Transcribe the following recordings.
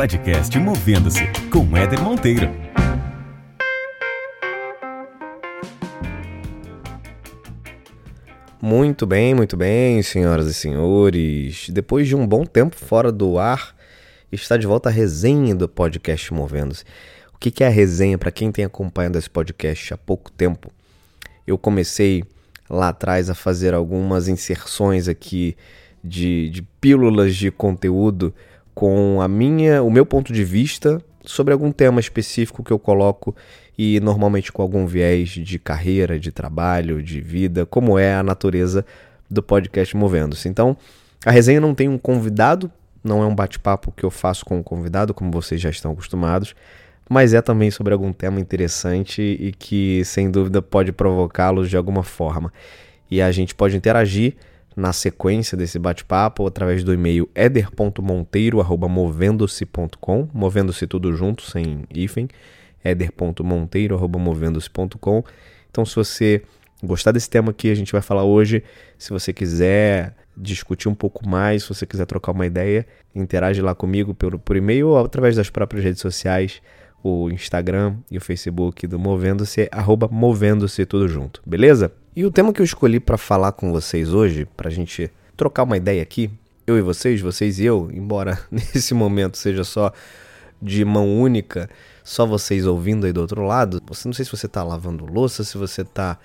Podcast Movendo-se com Éder Monteiro. Muito bem, muito bem, senhoras e senhores. Depois de um bom tempo fora do ar, está de volta a resenha do podcast Movendo-se. O que é a resenha para quem tem acompanhado esse podcast há pouco tempo? Eu comecei lá atrás a fazer algumas inserções aqui de, de pílulas de conteúdo com a minha, o meu ponto de vista sobre algum tema específico que eu coloco e normalmente com algum viés de carreira, de trabalho, de vida, como é a natureza do podcast Movendo-se. Então, a resenha não tem um convidado, não é um bate-papo que eu faço com um convidado, como vocês já estão acostumados, mas é também sobre algum tema interessante e que sem dúvida pode provocá-los de alguma forma. E a gente pode interagir na sequência desse bate-papo através do e-mail eder.monteiro@movendo-se.com, movendo-se tudo junto sem hífen, eder.monteiro@movendo-se.com. Então se você gostar desse tema que a gente vai falar hoje, se você quiser discutir um pouco mais, se você quiser trocar uma ideia, interage lá comigo por, por e-mail ou através das próprias redes sociais, o Instagram e o Facebook do Movendo-se, arroba Movendo-se tudo junto, beleza? E o tema que eu escolhi para falar com vocês hoje, para a gente trocar uma ideia aqui, eu e vocês, vocês e eu, embora nesse momento seja só de mão única, só vocês ouvindo aí do outro lado, você não sei se você está lavando louça, se você está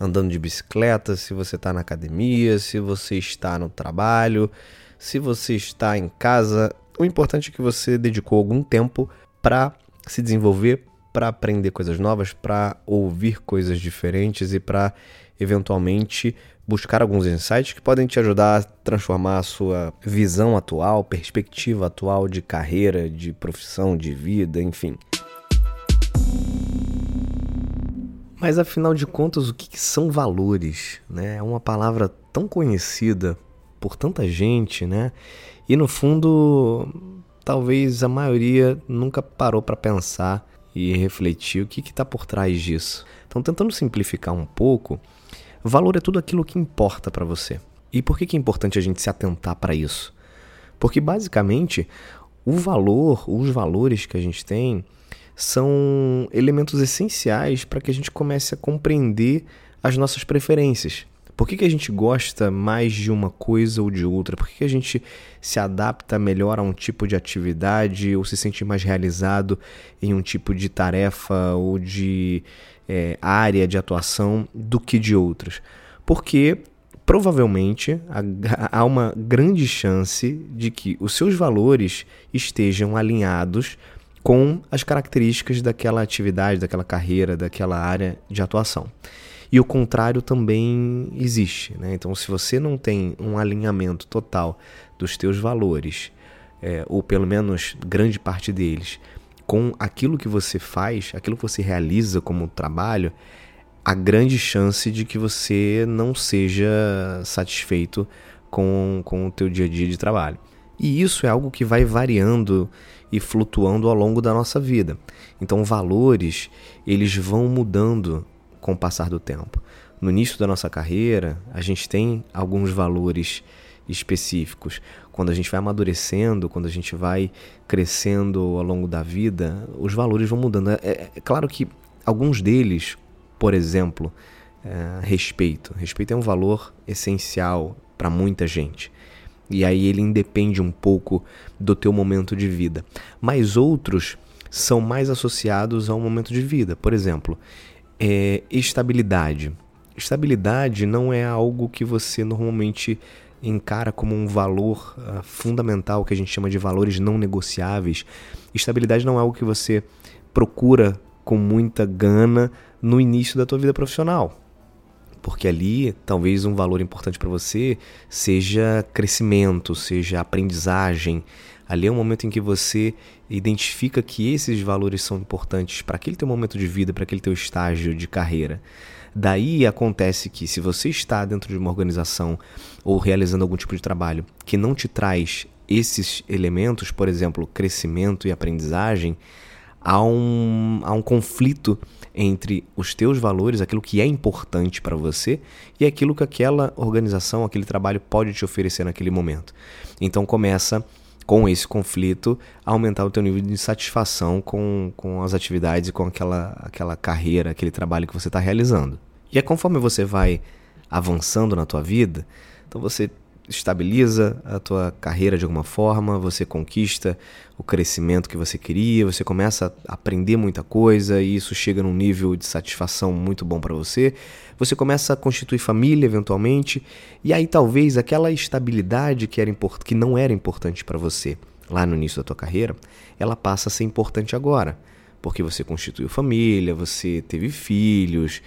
andando de bicicleta, se você está na academia, se você está no trabalho, se você está em casa. O importante é que você dedicou algum tempo para se desenvolver, para aprender coisas novas, para ouvir coisas diferentes e para eventualmente buscar alguns insights que podem te ajudar a transformar a sua visão atual, perspectiva atual de carreira, de profissão, de vida, enfim. Mas afinal de contas, o que são valores? Né? É uma palavra tão conhecida por tanta gente, né? E no fundo, talvez a maioria nunca parou para pensar e refletir o que está por trás disso. Então, tentando simplificar um pouco, Valor é tudo aquilo que importa para você. E por que, é importante a gente se atentar para isso? Porque basicamente o valor, os valores que a gente tem, são elementos essenciais para que a gente comece a compreender as nossas preferências. Por que, que a gente gosta mais de uma coisa ou de outra? Por que, que a gente se adapta melhor a um tipo de atividade ou se sente mais realizado em um tipo de tarefa ou de é, área de atuação do que de outras. Porque provavelmente há uma grande chance de que os seus valores estejam alinhados com as características daquela atividade, daquela carreira, daquela área de atuação. E o contrário também existe. Né? Então, se você não tem um alinhamento total dos teus valores, é, ou pelo menos grande parte deles, com aquilo que você faz, aquilo que você realiza como trabalho, a grande chance de que você não seja satisfeito com, com o teu dia a dia de trabalho. E isso é algo que vai variando e flutuando ao longo da nossa vida. Então, valores, eles vão mudando com o passar do tempo. No início da nossa carreira, a gente tem alguns valores específicos. Quando a gente vai amadurecendo, quando a gente vai crescendo ao longo da vida, os valores vão mudando. É, é, claro que alguns deles, por exemplo, é, respeito. Respeito é um valor essencial para muita gente. E aí ele independe um pouco do teu momento de vida. Mas outros são mais associados ao momento de vida. Por exemplo, é, estabilidade. Estabilidade não é algo que você normalmente encara como um valor uh, fundamental que a gente chama de valores não negociáveis. Estabilidade não é algo que você procura com muita gana no início da tua vida profissional. Porque ali, talvez um valor importante para você seja crescimento, seja aprendizagem. Ali é um momento em que você identifica que esses valores são importantes para aquele teu momento de vida, para aquele teu estágio de carreira. Daí acontece que se você está dentro de uma organização ou realizando algum tipo de trabalho que não te traz esses elementos, por exemplo, crescimento e aprendizagem, há um, há um conflito entre os teus valores, aquilo que é importante para você, e aquilo que aquela organização, aquele trabalho pode te oferecer naquele momento. Então começa com esse conflito, aumentar o teu nível de satisfação com, com as atividades e com aquela, aquela carreira, aquele trabalho que você está realizando. E é conforme você vai avançando na tua vida, então você estabiliza a tua carreira de alguma forma, você conquista o crescimento que você queria, você começa a aprender muita coisa e isso chega num nível de satisfação muito bom para você. Você começa a constituir família eventualmente e aí talvez aquela estabilidade que era que não era importante para você lá no início da tua carreira, ela passa a ser importante agora, porque você constituiu família, você teve filhos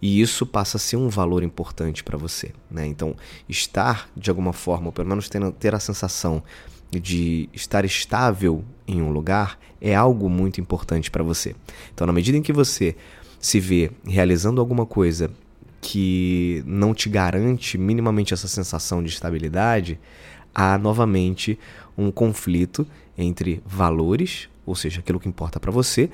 e isso passa a ser um valor importante para você. Né? Então, estar de alguma forma, ou pelo menos ter, ter a sensação de estar estável em um lugar, é algo muito importante para você. Então, na medida em que você se vê realizando alguma coisa que não te garante minimamente essa sensação de estabilidade, há novamente um conflito entre valores, ou seja, aquilo que importa para você,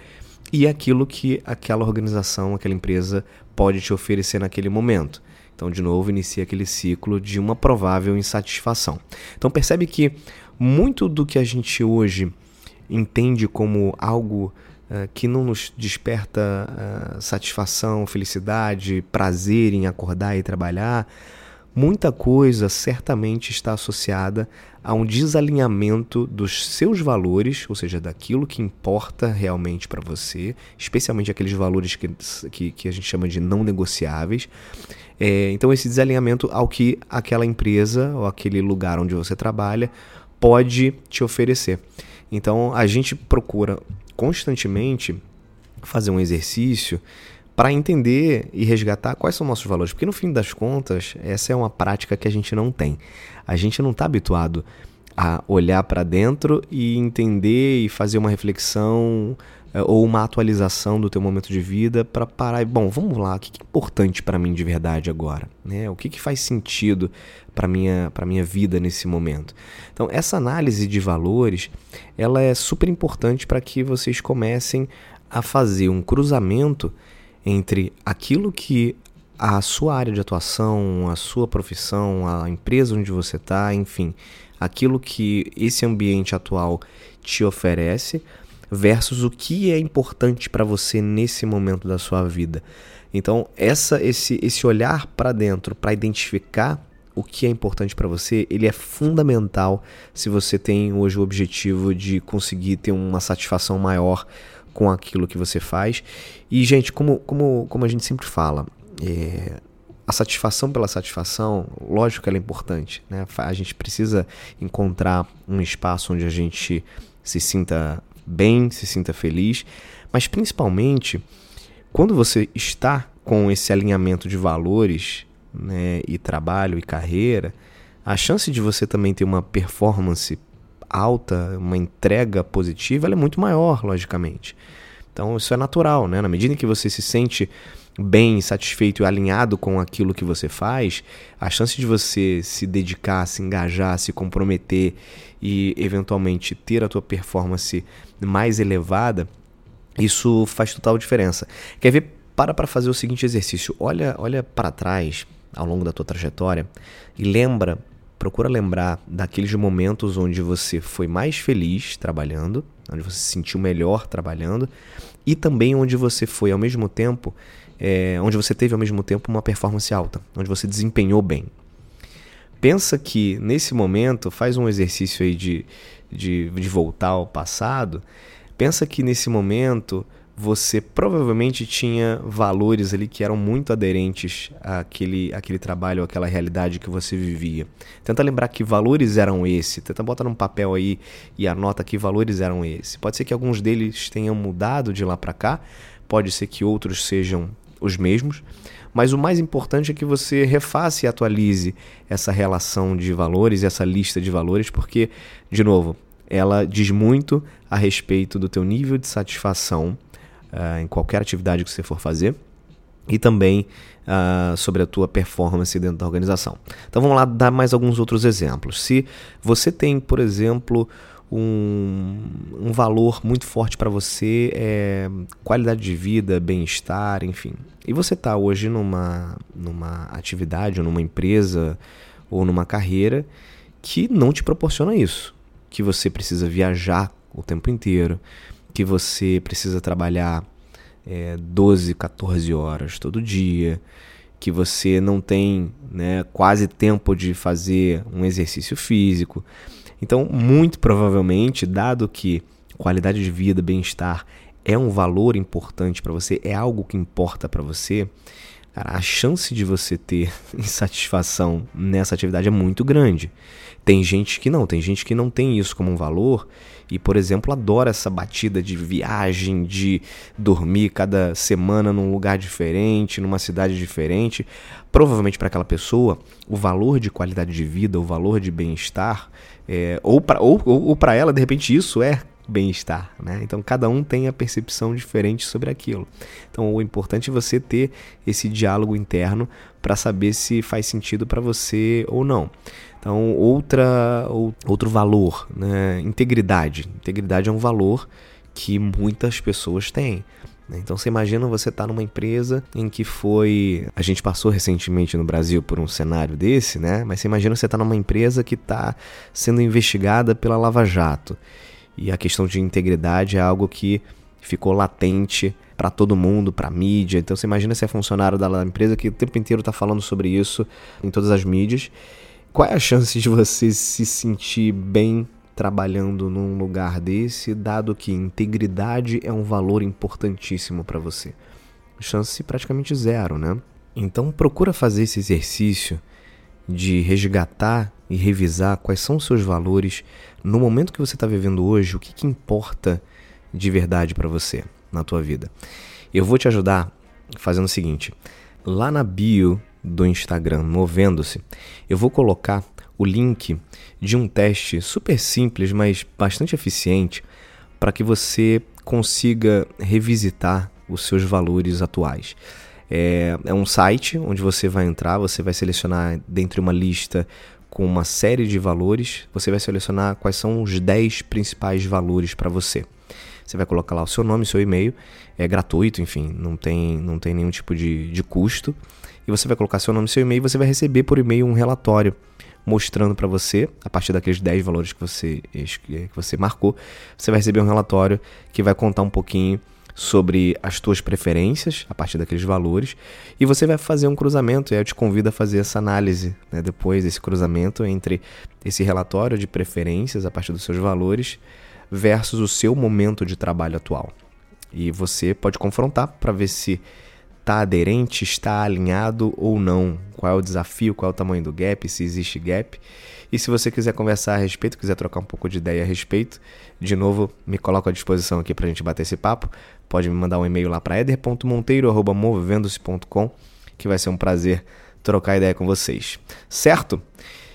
e aquilo que aquela organização, aquela empresa pode te oferecer naquele momento. Então, de novo, inicia aquele ciclo de uma provável insatisfação. Então, percebe que muito do que a gente hoje entende como algo uh, que não nos desperta uh, satisfação, felicidade, prazer em acordar e trabalhar, muita coisa certamente está associada a um desalinhamento dos seus valores, ou seja, daquilo que importa realmente para você, especialmente aqueles valores que, que, que, a gente chama de não negociáveis. É, então, esse desalinhamento ao que aquela empresa ou aquele lugar onde você trabalha pode te oferecer. Então, a gente procura constantemente fazer um exercício para entender e resgatar quais são nossos valores. Porque no fim das contas, essa é uma prática que a gente não tem. A gente não está habituado a olhar para dentro e entender e fazer uma reflexão é, ou uma atualização do teu momento de vida para parar e, bom, vamos lá, o que é importante para mim de verdade agora? Né? O que, que faz sentido para minha para minha vida nesse momento? Então, essa análise de valores, ela é super importante para que vocês comecem a fazer um cruzamento entre aquilo que a sua área de atuação, a sua profissão, a empresa onde você está, enfim, aquilo que esse ambiente atual te oferece versus o que é importante para você nesse momento da sua vida. Então, essa esse esse olhar para dentro para identificar o que é importante para você, ele é fundamental se você tem hoje o objetivo de conseguir ter uma satisfação maior com aquilo que você faz. E, gente, como, como, como a gente sempre fala, é, a satisfação pela satisfação, lógico que ela é importante. Né? A gente precisa encontrar um espaço onde a gente se sinta bem, se sinta feliz, mas principalmente quando você está com esse alinhamento de valores né, e trabalho e carreira, a chance de você também ter uma performance alta, uma entrega positiva, ela é muito maior, logicamente. Então isso é natural, né? Na medida que você se sente bem, satisfeito e alinhado com aquilo que você faz, a chance de você se dedicar, se engajar, se comprometer e eventualmente ter a tua performance mais elevada, isso faz total diferença. Quer ver? Para para fazer o seguinte exercício. Olha, olha para trás ao longo da tua trajetória e lembra procura lembrar daqueles momentos onde você foi mais feliz trabalhando, onde você se sentiu melhor trabalhando, e também onde você foi ao mesmo tempo, é, onde você teve ao mesmo tempo uma performance alta, onde você desempenhou bem. Pensa que nesse momento, faz um exercício aí de, de, de voltar ao passado, pensa que nesse momento você provavelmente tinha valores ali que eram muito aderentes àquele, àquele trabalho, àquela realidade que você vivia. Tenta lembrar que valores eram esse. Tenta botar num papel aí e anota que valores eram esse. Pode ser que alguns deles tenham mudado de lá para cá, pode ser que outros sejam os mesmos, mas o mais importante é que você refaça e atualize essa relação de valores, essa lista de valores, porque, de novo, ela diz muito a respeito do teu nível de satisfação uh, em qualquer atividade que você for fazer e também uh, sobre a tua performance dentro da organização. Então vamos lá dar mais alguns outros exemplos. Se você tem, por exemplo, um, um valor muito forte para você é qualidade de vida, bem-estar, enfim. E você está hoje numa, numa atividade, ou numa empresa ou numa carreira que não te proporciona isso que você precisa viajar o tempo inteiro, que você precisa trabalhar é, 12, 14 horas todo dia, que você não tem né, quase tempo de fazer um exercício físico. Então, muito provavelmente, dado que qualidade de vida, bem-estar é um valor importante para você, é algo que importa para você, cara, a chance de você ter insatisfação nessa atividade é muito grande. Tem gente que não, tem gente que não tem isso como um valor e, por exemplo, adora essa batida de viagem, de dormir cada semana num lugar diferente, numa cidade diferente. Provavelmente para aquela pessoa, o valor de qualidade de vida, o valor de bem-estar, é, ou para ou, ou, ela, de repente, isso é bem-estar, né? Então cada um tem a percepção diferente sobre aquilo. Então o importante é você ter esse diálogo interno para saber se faz sentido para você ou não. Então outra outro valor, né? Integridade. Integridade é um valor que muitas pessoas têm. Né? Então você imagina você estar tá numa empresa em que foi. A gente passou recentemente no Brasil por um cenário desse, né? Mas você imagina você estar tá numa empresa que está sendo investigada pela Lava Jato. E a questão de integridade é algo que ficou latente para todo mundo, para mídia. Então você imagina ser funcionário da empresa que o tempo inteiro está falando sobre isso em todas as mídias. Qual é a chance de você se sentir bem trabalhando num lugar desse, dado que integridade é um valor importantíssimo para você? Chance praticamente zero, né? Então procura fazer esse exercício de resgatar e revisar quais são os seus valores no momento que você está vivendo hoje, o que, que importa de verdade para você na tua vida. Eu vou te ajudar fazendo o seguinte: lá na bio do Instagram, movendo-se, eu vou colocar o link de um teste super simples, mas bastante eficiente, para que você consiga revisitar os seus valores atuais. É, é um site onde você vai entrar, você vai selecionar dentre uma lista com uma série de valores, você vai selecionar quais são os 10 principais valores para você. Você vai colocar lá o seu nome, seu e-mail, é gratuito, enfim, não tem, não tem nenhum tipo de, de custo. E você vai colocar seu nome, seu e-mail, e você vai receber por e-mail um relatório mostrando para você, a partir daqueles 10 valores que você, que você marcou, você vai receber um relatório que vai contar um pouquinho sobre as tuas preferências a partir daqueles valores e você vai fazer um cruzamento. E eu te convido a fazer essa análise né, depois desse cruzamento entre esse relatório de preferências a partir dos seus valores versus o seu momento de trabalho atual. E você pode confrontar para ver se está aderente, está alinhado ou não. Qual é o desafio, qual é o tamanho do gap, se existe gap. E se você quiser conversar a respeito, quiser trocar um pouco de ideia a respeito, de novo, me coloco à disposição aqui para a gente bater esse papo. Pode me mandar um e-mail lá para eder.monteiro.movendo-se.com, que vai ser um prazer trocar ideia com vocês. Certo?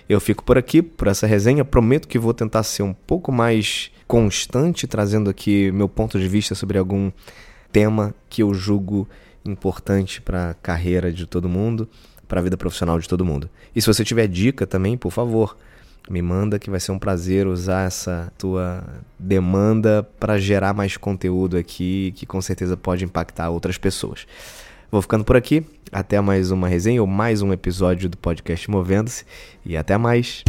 Eu fico por aqui, por essa resenha. Prometo que vou tentar ser um pouco mais constante, trazendo aqui meu ponto de vista sobre algum tema que eu julgo importante para a carreira de todo mundo, para a vida profissional de todo mundo. E se você tiver dica também, por favor, me manda que vai ser um prazer usar essa tua demanda para gerar mais conteúdo aqui que com certeza pode impactar outras pessoas. Vou ficando por aqui, até mais uma resenha ou mais um episódio do podcast Movendo-se e até mais.